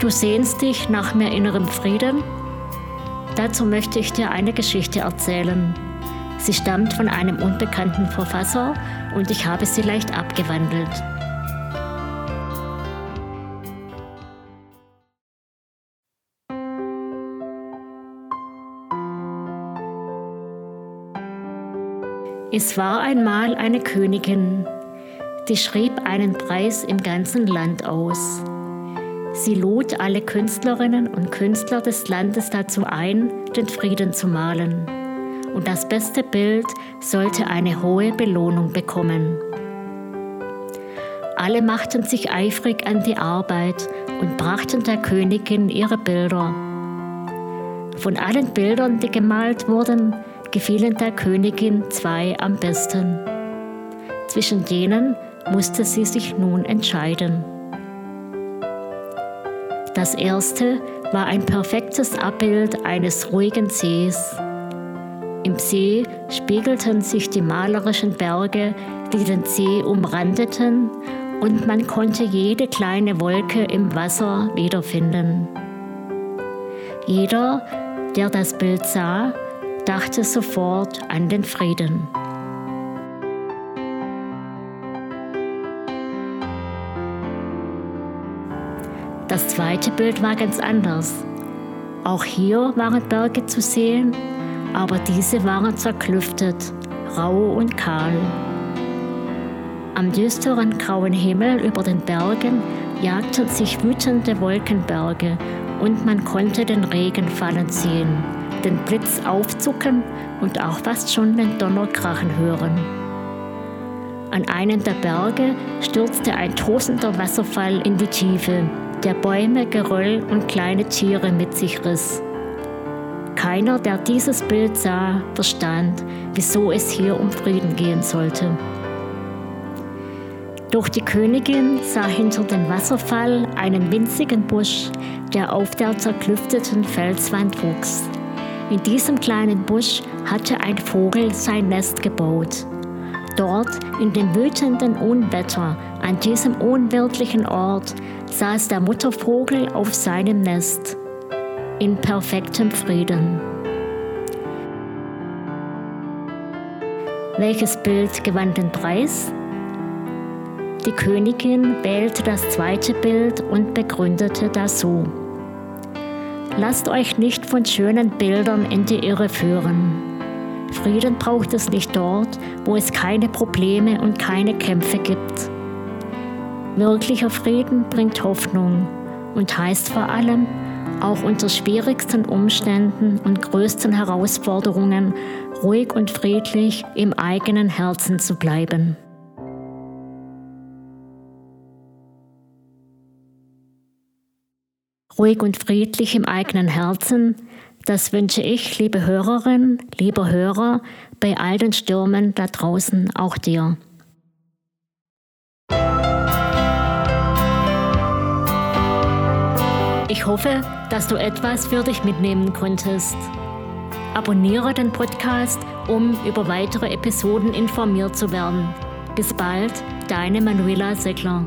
Du sehnst dich nach mehr innerem Frieden? Dazu möchte ich dir eine Geschichte erzählen. Sie stammt von einem unbekannten Verfasser und ich habe sie leicht abgewandelt. Es war einmal eine Königin, die schrieb einen Preis im ganzen Land aus. Sie lud alle Künstlerinnen und Künstler des Landes dazu ein, den Frieden zu malen. Und das beste Bild sollte eine hohe Belohnung bekommen. Alle machten sich eifrig an die Arbeit und brachten der Königin ihre Bilder. Von allen Bildern, die gemalt wurden, gefielen der Königin zwei am besten. Zwischen denen musste sie sich nun entscheiden. Das erste war ein perfektes Abbild eines ruhigen Sees. Im See spiegelten sich die malerischen Berge, die den See umrandeten, und man konnte jede kleine Wolke im Wasser wiederfinden. Jeder, der das Bild sah, dachte sofort an den Frieden. Das zweite Bild war ganz anders. Auch hier waren Berge zu sehen, aber diese waren zerklüftet, rau und kahl. Am düsteren grauen Himmel über den Bergen jagten sich wütende Wolkenberge und man konnte den Regen fallen sehen, den Blitz aufzucken und auch fast schon den Donner krachen hören. An einen der Berge stürzte ein tosender Wasserfall in die Tiefe der Bäume, Geröll und kleine Tiere mit sich riss. Keiner, der dieses Bild sah, verstand, wieso es hier um Frieden gehen sollte. Doch die Königin sah hinter dem Wasserfall einen winzigen Busch, der auf der zerklüfteten Felswand wuchs. In diesem kleinen Busch hatte ein Vogel sein Nest gebaut. Dort, in dem wütenden Unwetter, an diesem unwirtlichen Ort, saß der Muttervogel auf seinem Nest, in perfektem Frieden. Welches Bild gewann den Preis? Die Königin wählte das zweite Bild und begründete das so. Lasst euch nicht von schönen Bildern in die Irre führen. Frieden braucht es nicht dort, wo es keine Probleme und keine Kämpfe gibt. Wirklicher Frieden bringt Hoffnung und heißt vor allem, auch unter schwierigsten Umständen und größten Herausforderungen ruhig und friedlich im eigenen Herzen zu bleiben. Ruhig und friedlich im eigenen Herzen das wünsche ich, liebe Hörerin, lieber Hörer, bei all den Stürmen da draußen auch dir. Ich hoffe, dass du etwas für dich mitnehmen konntest. Abonniere den Podcast, um über weitere Episoden informiert zu werden. Bis bald, deine Manuela Seckler.